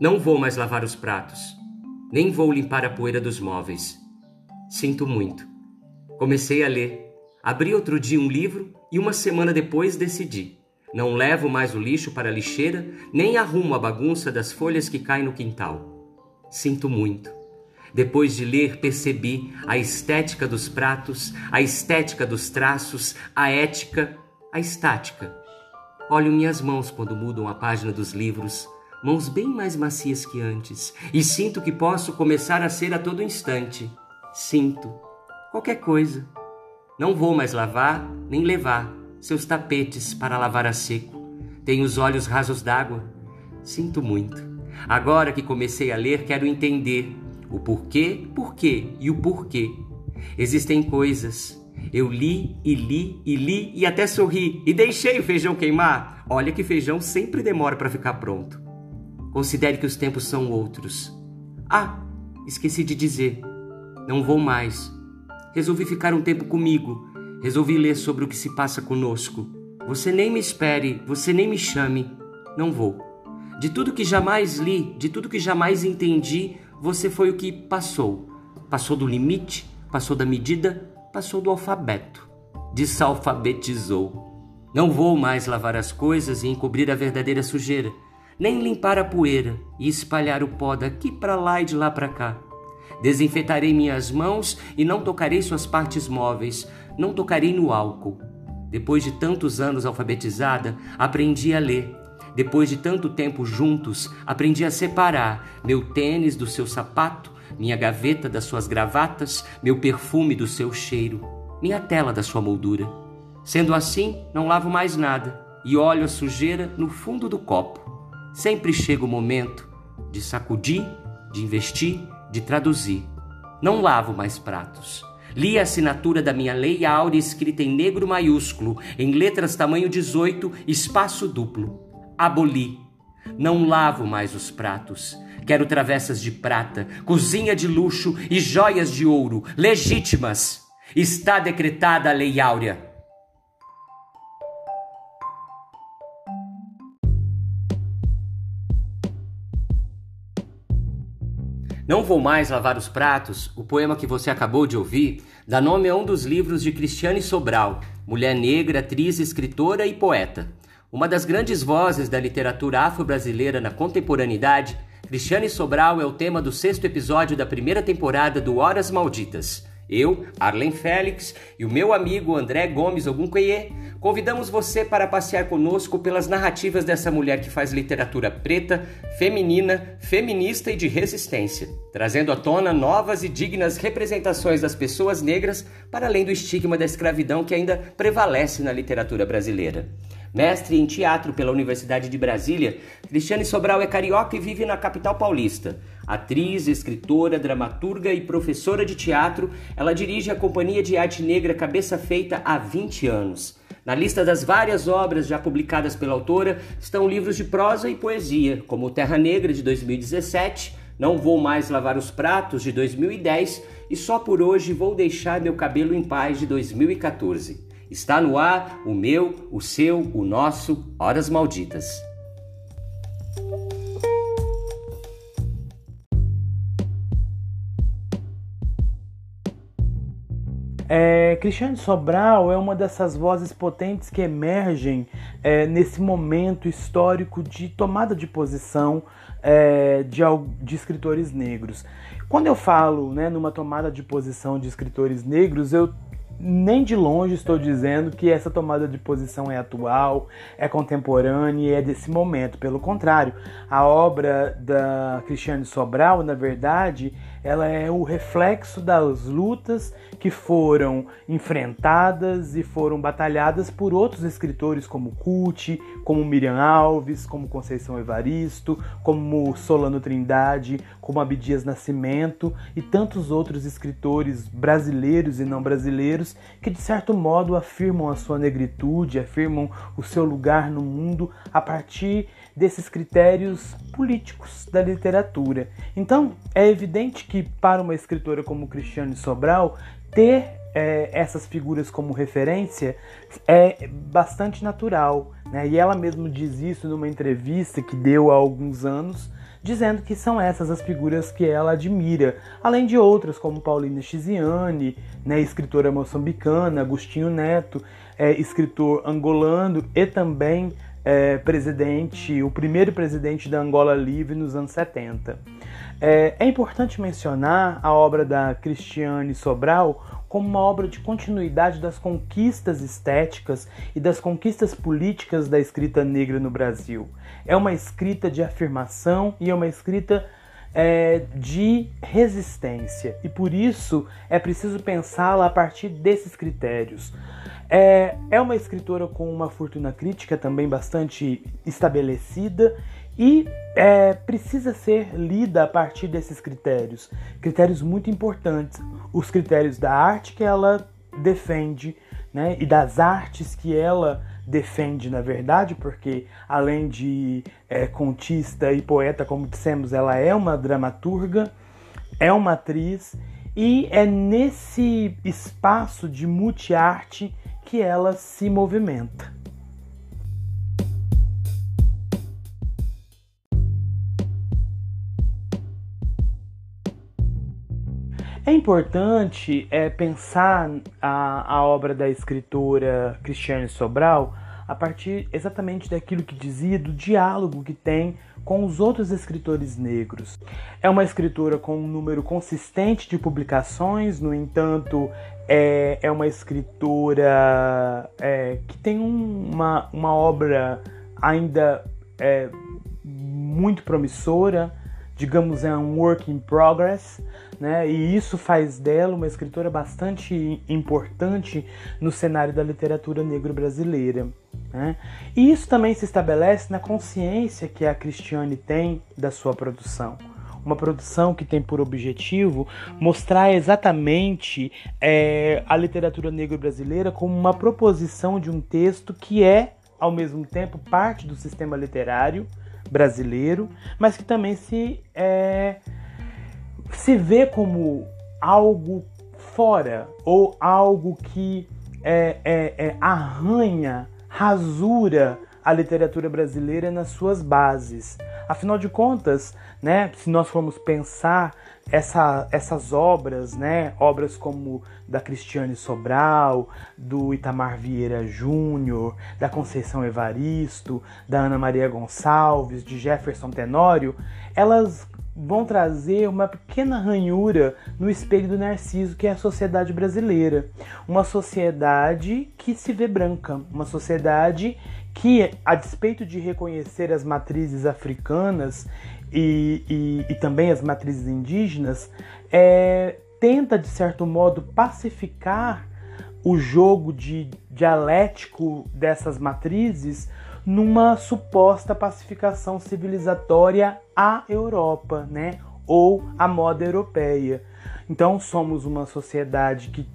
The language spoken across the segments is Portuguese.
Não vou mais lavar os pratos, nem vou limpar a poeira dos móveis. Sinto muito. Comecei a ler. Abri outro dia um livro e uma semana depois decidi. Não levo mais o lixo para a lixeira, nem arrumo a bagunça das folhas que caem no quintal. Sinto muito. Depois de ler, percebi a estética dos pratos, a estética dos traços, a ética, a estática. Olho minhas mãos quando mudam a página dos livros, mãos bem mais macias que antes, e sinto que posso começar a ser a todo instante. Sinto qualquer coisa. Não vou mais lavar nem levar seus tapetes para lavar a seco. Tenho os olhos rasos d'água. Sinto muito. Agora que comecei a ler, quero entender o porquê, porquê e o porquê. Existem coisas. Eu li e li e li e até sorri e deixei o feijão queimar. Olha que feijão sempre demora para ficar pronto. Considere que os tempos são outros. Ah, esqueci de dizer. Não vou mais. Resolvi ficar um tempo comigo. Resolvi ler sobre o que se passa conosco. Você nem me espere, você nem me chame. Não vou. De tudo que jamais li, de tudo que jamais entendi, você foi o que passou. Passou do limite, passou da medida, passou do alfabeto. Desalfabetizou. Não vou mais lavar as coisas e encobrir a verdadeira sujeira, nem limpar a poeira e espalhar o pó daqui para lá e de lá para cá. Desinfetarei minhas mãos e não tocarei suas partes móveis, não tocarei no álcool. Depois de tantos anos alfabetizada, aprendi a ler depois de tanto tempo juntos, aprendi a separar meu tênis do seu sapato, minha gaveta das suas gravatas, meu perfume do seu cheiro, minha tela da sua moldura. Sendo assim, não lavo mais nada e olho a sujeira no fundo do copo. Sempre chega o momento de sacudir, de investir, de traduzir. Não lavo mais pratos. Li a assinatura da minha lei áurea escrita em negro maiúsculo, em letras tamanho 18, espaço duplo aboli. Não lavo mais os pratos. Quero travessas de prata, cozinha de luxo e joias de ouro, legítimas. Está decretada a Lei Áurea. Não vou mais lavar os pratos, o poema que você acabou de ouvir dá nome a um dos livros de Cristiane Sobral, mulher negra, atriz, escritora e poeta. Uma das grandes vozes da literatura afro-brasileira na contemporaneidade, Cristiane Sobral é o tema do sexto episódio da primeira temporada do Horas Malditas. Eu, Arlen Félix e o meu amigo André Gomes Ogunqueye convidamos você para passear conosco pelas narrativas dessa mulher que faz literatura preta, feminina, feminista e de resistência, trazendo à tona novas e dignas representações das pessoas negras para além do estigma da escravidão que ainda prevalece na literatura brasileira. Mestre em teatro pela Universidade de Brasília, Cristiane Sobral é carioca e vive na capital paulista. Atriz, escritora, dramaturga e professora de teatro, ela dirige a Companhia de Arte Negra Cabeça Feita há 20 anos. Na lista das várias obras já publicadas pela autora estão livros de prosa e poesia, como Terra Negra de 2017, Não Vou Mais Lavar os Pratos de 2010 e Só por Hoje Vou Deixar Meu Cabelo em Paz de 2014. Está no ar o meu, o seu, o nosso Horas Malditas. É, Cristiane Sobral é uma dessas vozes potentes que emergem é, nesse momento histórico de tomada de posição é, de, de, escritores negros. Quando eu falo né, numa tomada de posição de escritores negros, eu nem de longe estou dizendo que essa tomada de posição é atual, é contemporânea e é desse momento. Pelo contrário, a obra da Cristiane Sobral, na verdade, ela é o reflexo das lutas que foram enfrentadas e foram batalhadas por outros escritores como Cuti, como Miriam Alves, como Conceição Evaristo, como Solano Trindade, como Abdias Nascimento e tantos outros escritores brasileiros e não brasileiros que de certo modo afirmam a sua negritude, afirmam o seu lugar no mundo a partir desses critérios políticos da literatura. Então, é evidente que para uma escritora como Cristiane Sobral, ter é, essas figuras como referência é bastante natural. Né? E ela mesma diz isso numa entrevista que deu há alguns anos, dizendo que são essas as figuras que ela admira, além de outras como Paulina Chiziane, né, escritora moçambicana, Agostinho Neto, é, escritor angolano e também é, presidente, o primeiro presidente da Angola Livre nos anos 70. É, é importante mencionar a obra da Cristiane Sobral como uma obra de continuidade das conquistas estéticas e das conquistas políticas da escrita negra no Brasil. É uma escrita de afirmação e é uma escrita é, de resistência, e por isso é preciso pensá-la a partir desses critérios. É, é uma escritora com uma fortuna crítica também bastante estabelecida e é, precisa ser lida a partir desses critérios, critérios muito importantes, os critérios da arte que ela defende, né, e das artes que ela defende, na verdade, porque além de é, contista e poeta, como dissemos, ela é uma dramaturga, é uma atriz e é nesse espaço de multiarte que ela se movimenta. É importante é, pensar a, a obra da escritora Cristiane Sobral a partir exatamente daquilo que dizia do diálogo que tem com os outros escritores negros. É uma escritora com um número consistente de publicações, no entanto, é, é uma escritora é, que tem uma, uma obra ainda é, muito promissora, digamos, é um work in progress, né? E isso faz dela uma escritora bastante importante no cenário da literatura negro brasileira. Né? E isso também se estabelece na consciência que a Cristiane tem da sua produção. Uma produção que tem por objetivo mostrar exatamente é, a literatura negro brasileira como uma proposição de um texto que é, ao mesmo tempo, parte do sistema literário brasileiro, mas que também se, é, se vê como algo fora ou algo que é, é, é, arranha, rasura a literatura brasileira nas suas bases. Afinal de contas, né, se nós formos pensar essa, essas obras, né, obras como da Cristiane Sobral, do Itamar Vieira Júnior, da Conceição Evaristo, da Ana Maria Gonçalves, de Jefferson Tenório, elas vão trazer uma pequena ranhura no espelho do Narciso, que é a sociedade brasileira. Uma sociedade que se vê branca, uma sociedade que, a despeito de reconhecer as matrizes africanas e, e, e também as matrizes indígenas, é, tenta, de certo modo, pacificar o jogo de dialético dessas matrizes numa suposta pacificação civilizatória à Europa, né? Ou à moda europeia. Então somos uma sociedade que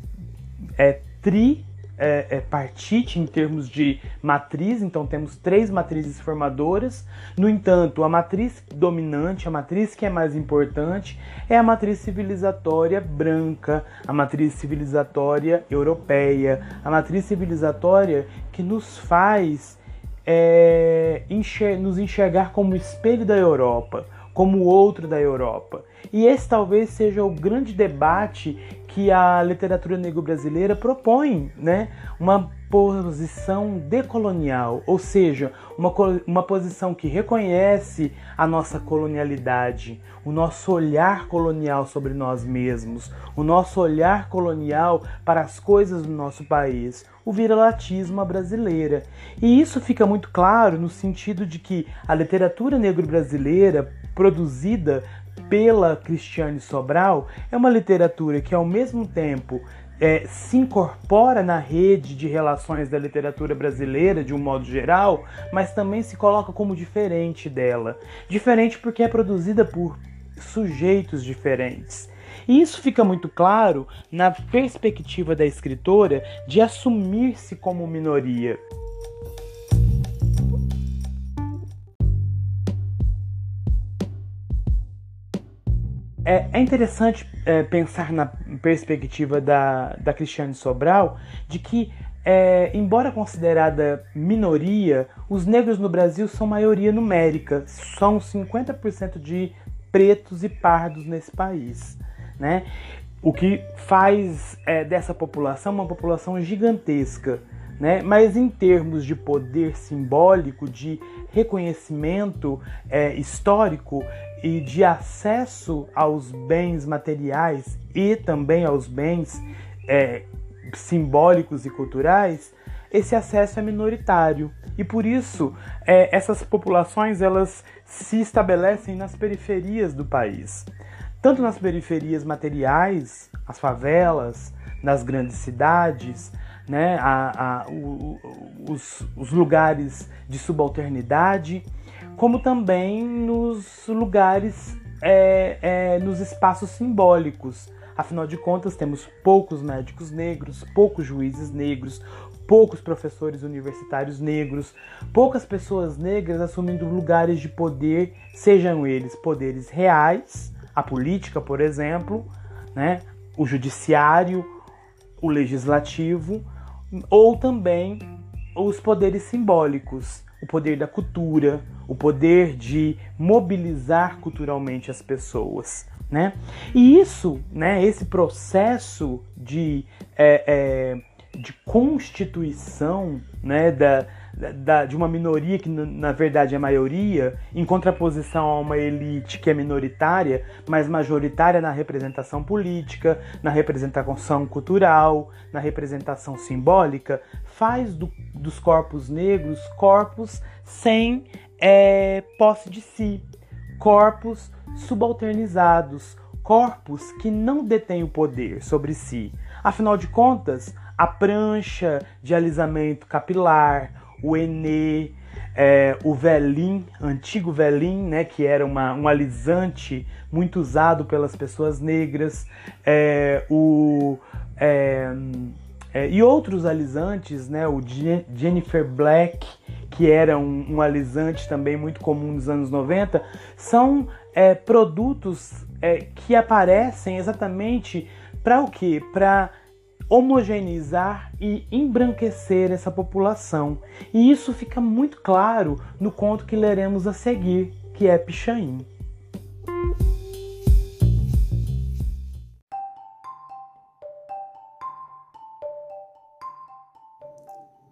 é tri é, é, partite em termos de matriz, então temos três matrizes formadoras. No entanto, a matriz dominante, a matriz que é mais importante, é a matriz civilizatória branca, a matriz civilizatória europeia, a matriz civilizatória que nos faz é, enxer nos enxergar como espelho da Europa, como outro da Europa. E esse talvez seja o grande debate que a literatura negro-brasileira propõe, né? Uma posição decolonial, ou seja, uma, uma posição que reconhece a nossa colonialidade, o nosso olhar colonial sobre nós mesmos, o nosso olhar colonial para as coisas do nosso país, o viralatismo brasileira. E isso fica muito claro no sentido de que a literatura negro-brasileira produzida pela Cristiane Sobral é uma literatura que, ao mesmo tempo, é, se incorpora na rede de relações da literatura brasileira de um modo geral, mas também se coloca como diferente dela. Diferente porque é produzida por sujeitos diferentes. E isso fica muito claro na perspectiva da escritora de assumir-se como minoria. É, é interessante é, pensar na perspectiva da, da Cristiane Sobral de que é, embora considerada minoria, os negros no Brasil são maioria numérica, são 50% de pretos e pardos nesse país. Né? O que faz é, dessa população uma população gigantesca. Né? Mas em termos de poder simbólico, de reconhecimento é, histórico e de acesso aos bens materiais e também aos bens é, simbólicos e culturais, esse acesso é minoritário. E por isso é, essas populações elas se estabelecem nas periferias do país, tanto nas periferias materiais, as favelas, nas grandes cidades, né, a, a, o, os, os lugares de subalternidade, como também nos lugares, é, é, nos espaços simbólicos. Afinal de contas, temos poucos médicos negros, poucos juízes negros, poucos professores universitários negros, poucas pessoas negras assumindo lugares de poder, sejam eles poderes reais, a política, por exemplo, né, o judiciário, o legislativo, ou também os poderes simbólicos, o poder da cultura, o poder de mobilizar culturalmente as pessoas. Né? E isso, né, esse processo de, é, é, de constituição né, da, da, de uma minoria que na verdade é maioria, em contraposição a uma elite que é minoritária, mas majoritária na representação política, na representação cultural, na representação simbólica, faz do, dos corpos negros corpos sem é, posse de si, corpos subalternizados, corpos que não detêm o poder sobre si. Afinal de contas, a prancha de alisamento capilar, o Enê, é, o Velim, antigo Velim, né, que era uma, um alisante muito usado pelas pessoas negras, é, o, é, é e outros alisantes, né, o Jennifer Black, que era um, um alisante também muito comum nos anos 90, são é, produtos é, que aparecem exatamente para o quê? Para homogeneizar e embranquecer essa população. E isso fica muito claro no conto que leremos a seguir, que é Pichain.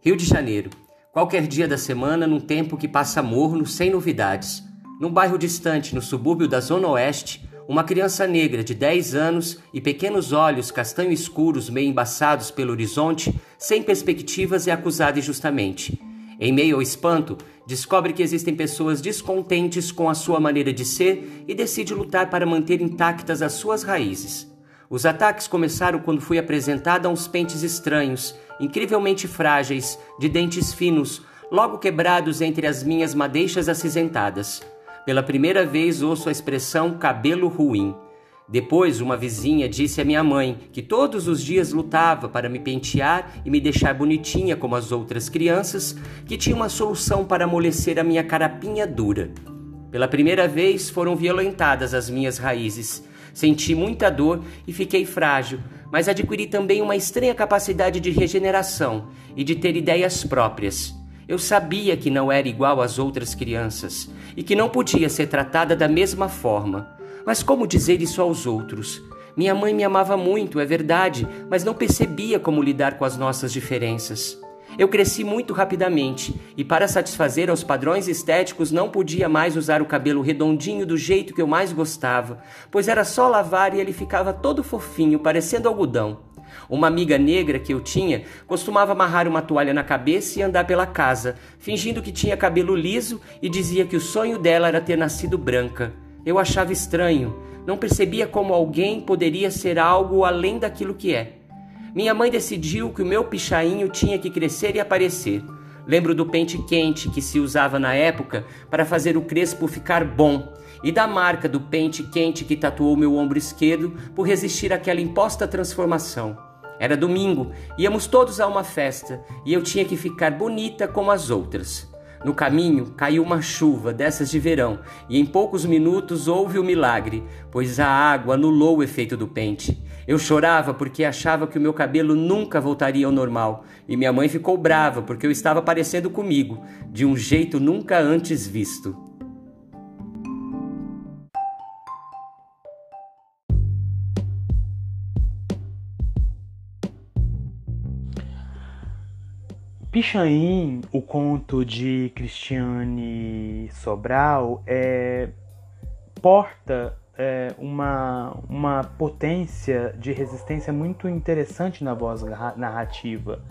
Rio de Janeiro. Qualquer dia da semana, num tempo que passa morno, sem novidades. Num bairro distante, no subúrbio da Zona Oeste, uma criança negra de 10 anos e pequenos olhos castanho escuros meio embaçados pelo horizonte, sem perspectivas, é acusada injustamente. Em meio ao espanto, descobre que existem pessoas descontentes com a sua maneira de ser e decide lutar para manter intactas as suas raízes. Os ataques começaram quando fui apresentada a uns pentes estranhos, incrivelmente frágeis, de dentes finos, logo quebrados entre as minhas madeixas acinzentadas. Pela primeira vez ouço a expressão cabelo ruim. Depois, uma vizinha disse à minha mãe que todos os dias lutava para me pentear e me deixar bonitinha como as outras crianças, que tinha uma solução para amolecer a minha carapinha dura. Pela primeira vez foram violentadas as minhas raízes. Senti muita dor e fiquei frágil, mas adquiri também uma estranha capacidade de regeneração e de ter ideias próprias. Eu sabia que não era igual às outras crianças e que não podia ser tratada da mesma forma. Mas como dizer isso aos outros? Minha mãe me amava muito, é verdade, mas não percebia como lidar com as nossas diferenças. Eu cresci muito rapidamente e, para satisfazer aos padrões estéticos, não podia mais usar o cabelo redondinho do jeito que eu mais gostava, pois era só lavar e ele ficava todo fofinho, parecendo algodão. Uma amiga negra que eu tinha costumava amarrar uma toalha na cabeça e andar pela casa, fingindo que tinha cabelo liso e dizia que o sonho dela era ter nascido branca. Eu achava estranho, não percebia como alguém poderia ser algo além daquilo que é. Minha mãe decidiu que o meu pichainho tinha que crescer e aparecer. Lembro do pente quente que se usava na época para fazer o crespo ficar bom e da marca do pente quente que tatuou meu ombro esquerdo por resistir àquela imposta transformação. Era domingo, íamos todos a uma festa e eu tinha que ficar bonita como as outras. No caminho caiu uma chuva dessas de verão e em poucos minutos houve o milagre, pois a água anulou o efeito do pente. Eu chorava porque achava que o meu cabelo nunca voltaria ao normal, e minha mãe ficou brava porque eu estava parecendo comigo, de um jeito nunca antes visto. Pichain, o conto de Cristiane Sobral, é, porta é, uma, uma potência de resistência muito interessante na voz narrativa.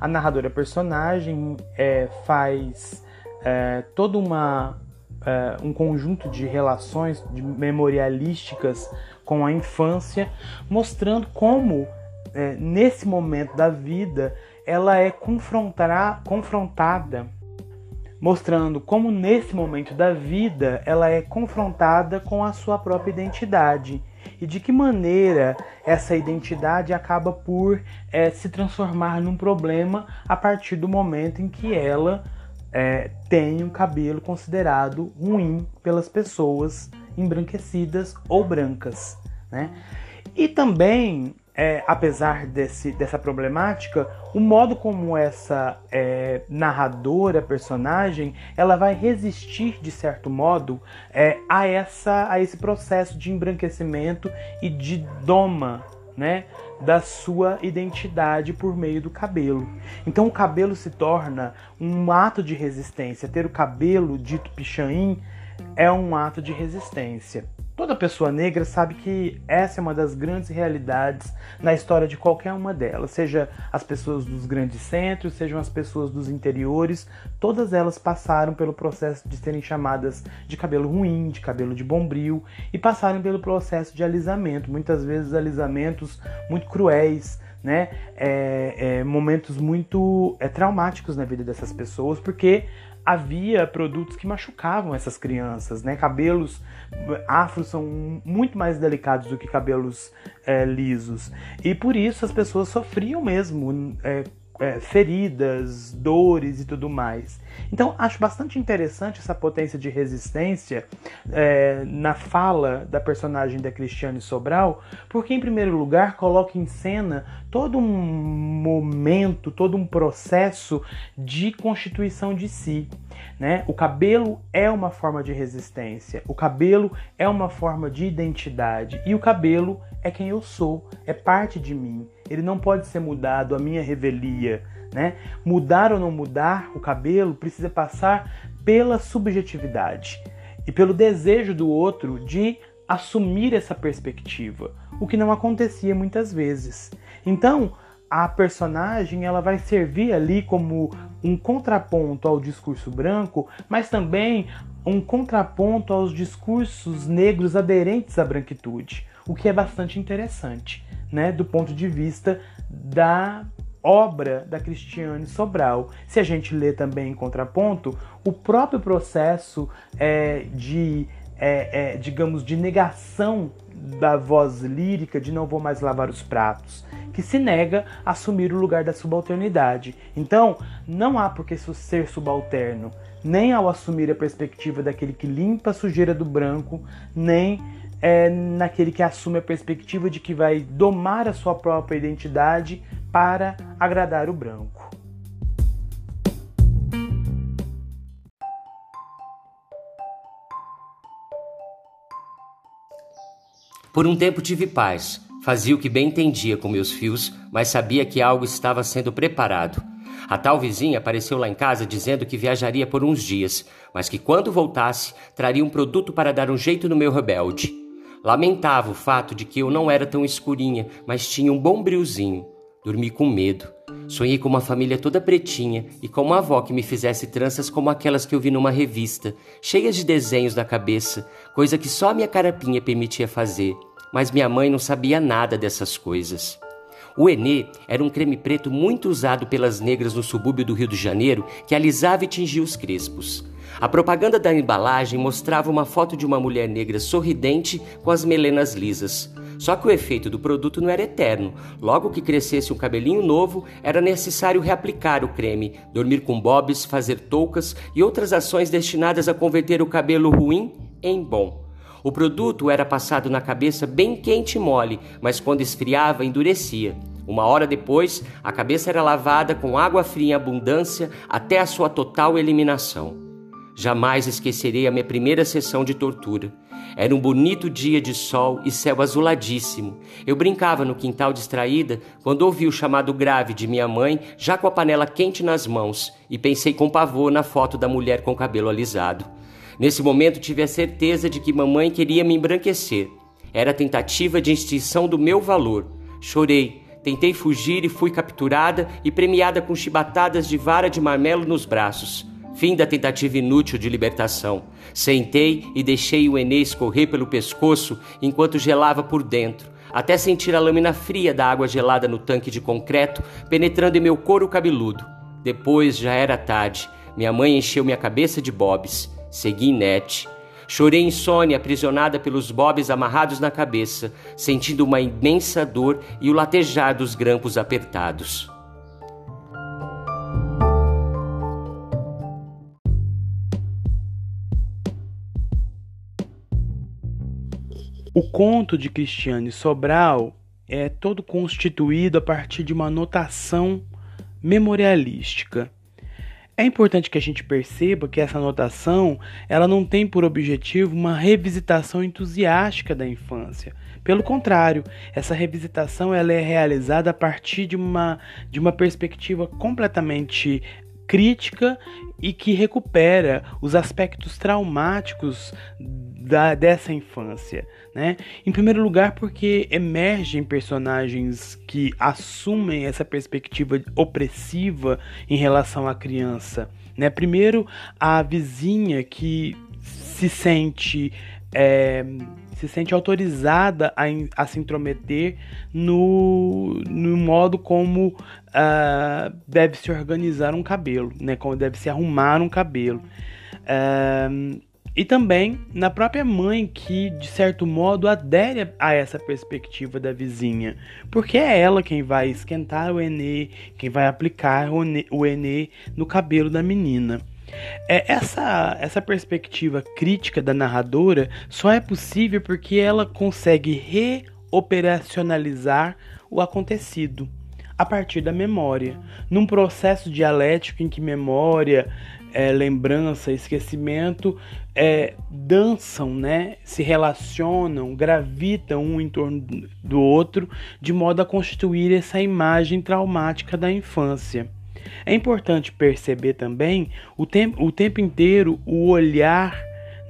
A narradora personagem é, faz é, todo uma, é, um conjunto de relações de memorialísticas com a infância, mostrando como é, nesse momento da vida ela é confrontada, mostrando como nesse momento da vida ela é confrontada com a sua própria identidade e de que maneira essa identidade acaba por é, se transformar num problema a partir do momento em que ela é, tem um cabelo considerado ruim pelas pessoas embranquecidas ou brancas. Né? E também é, apesar desse, dessa problemática, o modo como essa é, narradora, personagem, ela vai resistir de certo modo é, a, essa, a esse processo de embranquecimento e de doma né, da sua identidade por meio do cabelo. Então o cabelo se torna um ato de resistência. Ter o cabelo dito pichain é um ato de resistência. Toda pessoa negra sabe que essa é uma das grandes realidades na história de qualquer uma delas, seja as pessoas dos grandes centros, sejam as pessoas dos interiores, todas elas passaram pelo processo de serem chamadas de cabelo ruim, de cabelo de bombril e passaram pelo processo de alisamento, muitas vezes alisamentos muito cruéis, né? É, é, momentos muito é, traumáticos na vida dessas pessoas, porque havia produtos que machucavam essas crianças, né? Cabelos afros são muito mais delicados do que cabelos é, lisos e por isso as pessoas sofriam mesmo é, é, feridas, dores e tudo mais. Então acho bastante interessante essa potência de resistência é, na fala da personagem da Cristiane Sobral, porque em primeiro lugar coloca em cena todo um momento, todo um processo de constituição de si. Né? O cabelo é uma forma de resistência, o cabelo é uma forma de identidade e o cabelo é quem eu sou, é parte de mim. Ele não pode ser mudado, a minha revelia. Né? Mudar ou não mudar o cabelo precisa passar pela subjetividade e pelo desejo do outro de assumir essa perspectiva, o que não acontecia muitas vezes. Então, a personagem ela vai servir ali como um contraponto ao discurso branco, mas também um contraponto aos discursos negros aderentes à branquitude, o que é bastante interessante, né, do ponto de vista da obra da Cristiane Sobral. Se a gente lê também em contraponto, o próprio processo é, de, é, é, digamos, de negação da voz lírica de não vou mais lavar os pratos, que se nega a assumir o lugar da subalternidade. Então, não há por que ser subalterno, nem ao assumir a perspectiva daquele que limpa a sujeira do branco, nem é, naquele que assume a perspectiva de que vai domar a sua própria identidade para agradar o branco. Por um tempo tive paz. Fazia o que bem entendia com meus fios, mas sabia que algo estava sendo preparado. A tal vizinha apareceu lá em casa dizendo que viajaria por uns dias, mas que quando voltasse traria um produto para dar um jeito no meu rebelde. Lamentava o fato de que eu não era tão escurinha, mas tinha um bom brilzinho. Dormi com medo. Sonhei com uma família toda pretinha e com uma avó que me fizesse tranças como aquelas que eu vi numa revista, cheias de desenhos na cabeça, coisa que só minha carapinha permitia fazer. Mas minha mãe não sabia nada dessas coisas. O Enê era um creme preto muito usado pelas negras no subúrbio do Rio de Janeiro que alisava e tingia os crespos. A propaganda da embalagem mostrava uma foto de uma mulher negra sorridente com as melenas lisas. Só que o efeito do produto não era eterno. Logo que crescesse um cabelinho novo, era necessário reaplicar o creme, dormir com bobs, fazer toucas e outras ações destinadas a converter o cabelo ruim em bom. O produto era passado na cabeça bem quente e mole, mas quando esfriava, endurecia. Uma hora depois, a cabeça era lavada com água fria em abundância até a sua total eliminação. Jamais esquecerei a minha primeira sessão de tortura. Era um bonito dia de sol e céu azuladíssimo. Eu brincava no quintal distraída quando ouvi o chamado grave de minha mãe, já com a panela quente nas mãos, e pensei com pavor na foto da mulher com cabelo alisado. Nesse momento tive a certeza de que mamãe queria me embranquecer. Era tentativa de extinção do meu valor. Chorei, tentei fugir e fui capturada e premiada com chibatadas de vara de marmelo nos braços. Fim da tentativa inútil de libertação. Sentei e deixei o Enê escorrer pelo pescoço enquanto gelava por dentro, até sentir a lâmina fria da água gelada no tanque de concreto penetrando em meu couro cabeludo. Depois já era tarde. Minha mãe encheu minha cabeça de bobs. Segui inerte. Chorei insônia, aprisionada pelos bobs amarrados na cabeça, sentindo uma imensa dor e o latejar dos grampos apertados. O conto de Cristiane Sobral é todo constituído a partir de uma notação memorialística. É importante que a gente perceba que essa anotação ela não tem por objetivo uma revisitação entusiástica da infância. Pelo contrário, essa revisitação ela é realizada a partir de uma, de uma perspectiva completamente crítica e que recupera os aspectos traumáticos da, dessa infância. Né? Em primeiro lugar, porque emergem personagens que assumem essa perspectiva opressiva em relação à criança. Né? Primeiro, a vizinha que se sente. É, se sente autorizada a, a, se intrometer no, no modo como uh, deve se organizar um cabelo, né? como deve se arrumar um cabelo. Uh, e também na própria mãe que, de certo modo, adere a essa perspectiva da vizinha, porque é ela quem vai esquentar o Enê, quem vai aplicar o Enê no cabelo da menina. É, essa, essa perspectiva crítica da narradora só é possível porque ela consegue reoperacionalizar o acontecido a partir da memória, num processo dialético em que memória, é, lembrança, esquecimento é, dançam, né? se relacionam, gravitam um em torno do outro, de modo a constituir essa imagem traumática da infância. É importante perceber também o tempo, o tempo inteiro o olhar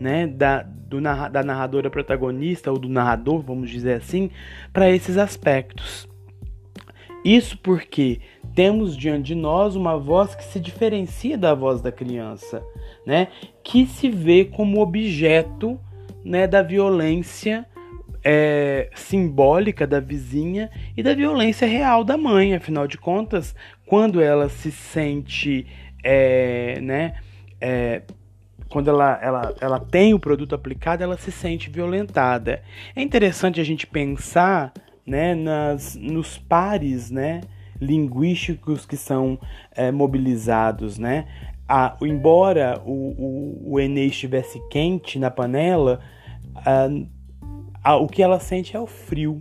né, da, do, da narradora protagonista, ou do narrador, vamos dizer assim, para esses aspectos. Isso porque temos diante de nós uma voz que se diferencia da voz da criança, né? Que se vê como objeto, né, da violência é, simbólica da vizinha e da violência real da mãe. Afinal de contas, quando ela se sente, é, né, é, quando ela, ela, ela tem o produto aplicado, ela se sente violentada. É interessante a gente pensar né, nas, nos pares né, linguísticos que são é, mobilizados. Né? A, embora o, o, o estivesse quente na panela, a, a, o que ela sente é o frio,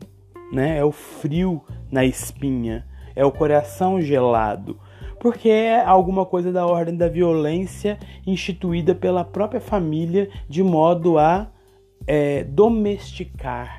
né? é o frio na espinha, é o coração gelado porque é alguma coisa da ordem da violência instituída pela própria família de modo a é, domesticar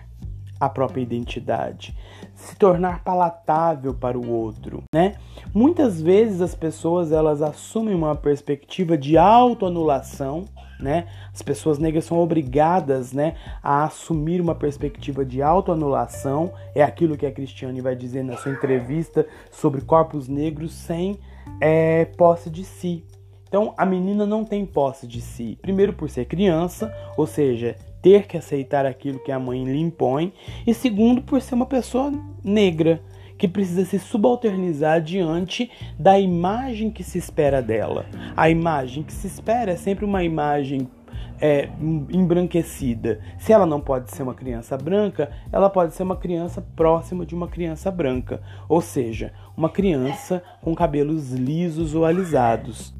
a própria identidade, se tornar palatável para o outro, né? Muitas vezes as pessoas elas assumem uma perspectiva de autoanulação, né? As pessoas negras são obrigadas, né, a assumir uma perspectiva de autoanulação, é aquilo que a Cristiane vai dizer na sua entrevista sobre corpos negros sem é, posse de si. Então a menina não tem posse de si, primeiro por ser criança, ou seja, ter que aceitar aquilo que a mãe lhe impõe, e segundo, por ser uma pessoa negra, que precisa se subalternizar diante da imagem que se espera dela. A imagem que se espera é sempre uma imagem é, embranquecida. Se ela não pode ser uma criança branca, ela pode ser uma criança próxima de uma criança branca, ou seja, uma criança com cabelos lisos ou alisados.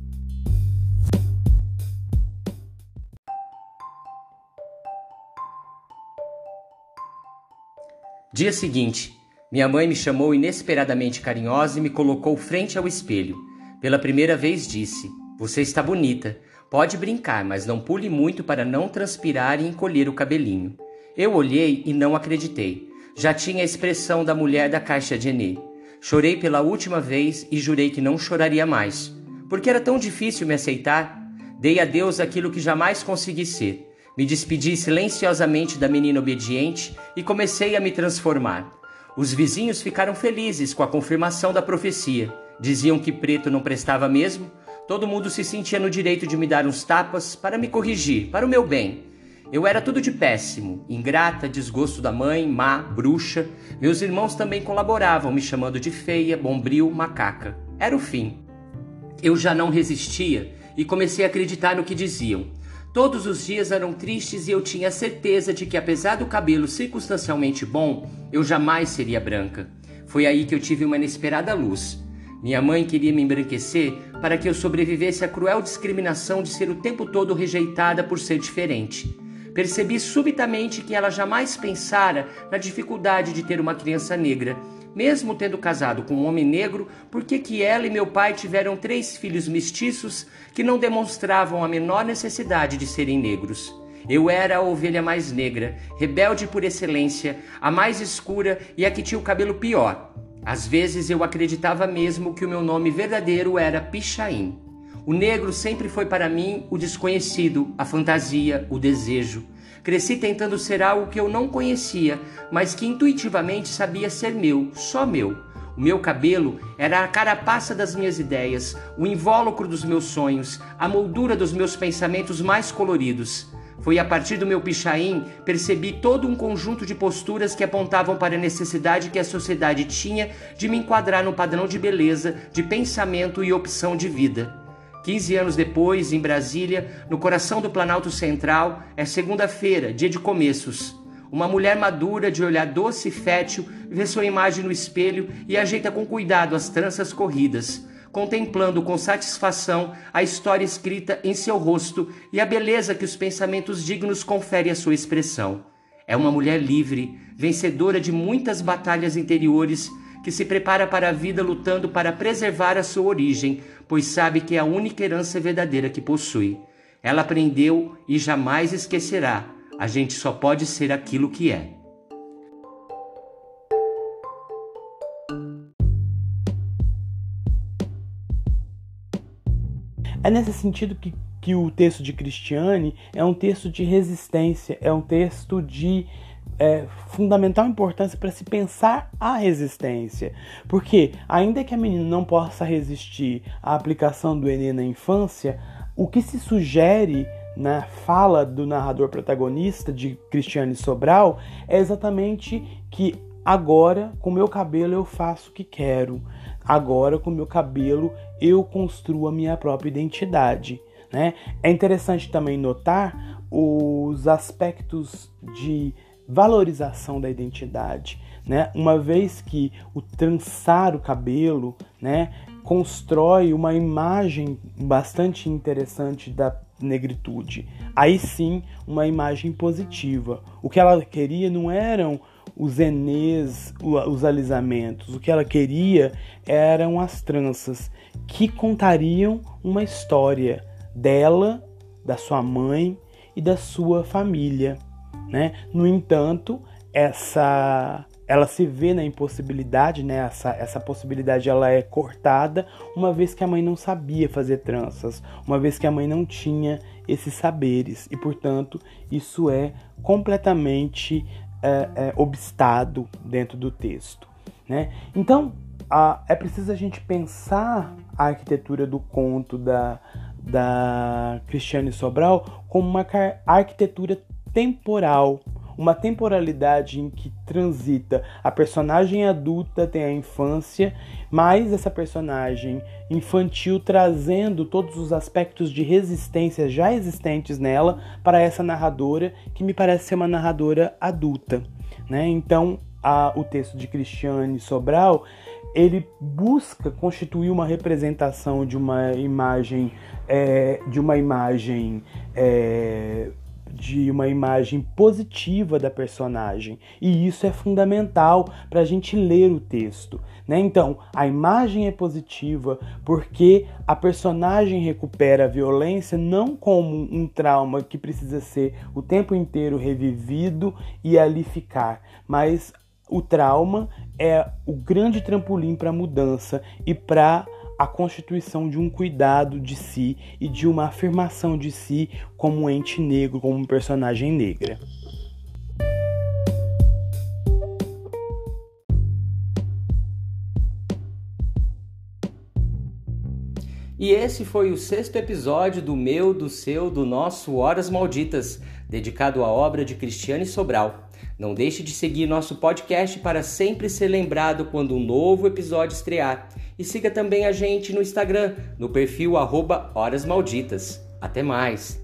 Dia seguinte, minha mãe me chamou inesperadamente carinhosa e me colocou frente ao espelho. Pela primeira vez disse: Você está bonita. Pode brincar, mas não pule muito para não transpirar e encolher o cabelinho. Eu olhei e não acreditei. Já tinha a expressão da mulher da caixa de Enê. Chorei pela última vez e jurei que não choraria mais. Porque era tão difícil me aceitar. Dei a Deus aquilo que jamais consegui ser. Me despedi silenciosamente da menina obediente e comecei a me transformar. Os vizinhos ficaram felizes com a confirmação da profecia. Diziam que preto não prestava mesmo. Todo mundo se sentia no direito de me dar uns tapas para me corrigir, para o meu bem. Eu era tudo de péssimo, ingrata, desgosto da mãe, má, bruxa. Meus irmãos também colaboravam, me chamando de feia, bombril, macaca. Era o fim. Eu já não resistia e comecei a acreditar no que diziam. Todos os dias eram tristes e eu tinha certeza de que, apesar do cabelo circunstancialmente bom, eu jamais seria branca. Foi aí que eu tive uma inesperada luz. Minha mãe queria me embranquecer para que eu sobrevivesse à cruel discriminação de ser o tempo todo rejeitada por ser diferente. Percebi subitamente que ela jamais pensara na dificuldade de ter uma criança negra mesmo tendo casado com um homem negro, por que que ela e meu pai tiveram três filhos mestiços que não demonstravam a menor necessidade de serem negros? Eu era a ovelha mais negra, rebelde por excelência, a mais escura e a que tinha o cabelo pior. Às vezes eu acreditava mesmo que o meu nome verdadeiro era Pichain. O negro sempre foi para mim o desconhecido, a fantasia, o desejo. Cresci tentando ser algo que eu não conhecia, mas que intuitivamente sabia ser meu, só meu. O meu cabelo era a carapaça das minhas ideias, o invólucro dos meus sonhos, a moldura dos meus pensamentos mais coloridos. Foi a partir do meu pichain percebi todo um conjunto de posturas que apontavam para a necessidade que a sociedade tinha de me enquadrar no padrão de beleza, de pensamento e opção de vida. 15 anos depois, em Brasília, no coração do Planalto Central, é segunda-feira, dia de começos. Uma mulher madura, de olhar doce e fértil, vê sua imagem no espelho e ajeita com cuidado as tranças corridas, contemplando com satisfação a história escrita em seu rosto e a beleza que os pensamentos dignos conferem à sua expressão. É uma mulher livre, vencedora de muitas batalhas interiores que se prepara para a vida lutando para preservar a sua origem, pois sabe que é a única herança verdadeira que possui. Ela aprendeu e jamais esquecerá. A gente só pode ser aquilo que é. É nesse sentido que, que o texto de Cristiane é um texto de resistência, é um texto de é, fundamental importância para se pensar a resistência. Porque, ainda que a menina não possa resistir à aplicação do Enem na infância, o que se sugere na fala do narrador protagonista de Cristiane Sobral é exatamente que agora com meu cabelo eu faço o que quero, agora com meu cabelo eu construo a minha própria identidade. Né? É interessante também notar os aspectos de valorização da identidade, né? Uma vez que o trançar o cabelo, né, constrói uma imagem bastante interessante da negritude. Aí sim, uma imagem positiva. O que ela queria não eram os enês, os alisamentos. O que ela queria eram as tranças que contariam uma história dela, da sua mãe e da sua família. Né? No entanto, essa ela se vê na impossibilidade, né? Essa, essa possibilidade ela é cortada uma vez que a mãe não sabia fazer tranças, uma vez que a mãe não tinha esses saberes e, portanto, isso é completamente é, é, obstado dentro do texto, né? Então, a, é preciso a gente pensar a arquitetura do conto da, da Cristiane Sobral como uma arquitetura temporal, uma temporalidade em que transita a personagem adulta tem a infância, mais essa personagem infantil trazendo todos os aspectos de resistência já existentes nela para essa narradora que me parece ser uma narradora adulta, né? Então, a, o texto de Cristiane Sobral ele busca constituir uma representação de uma imagem é, de uma imagem é, de uma imagem positiva da personagem. E isso é fundamental para a gente ler o texto. Né? Então, a imagem é positiva porque a personagem recupera a violência não como um trauma que precisa ser o tempo inteiro revivido e ali ficar, mas o trauma é o grande trampolim para a mudança e para a constituição de um cuidado de si e de uma afirmação de si como ente negro, como personagem negra. E esse foi o sexto episódio do meu, do seu, do nosso Horas Malditas, dedicado à obra de Cristiane Sobral. Não deixe de seguir nosso podcast para sempre ser lembrado quando um novo episódio estrear. E siga também a gente no Instagram, no perfil arroba Horas Malditas. Até mais!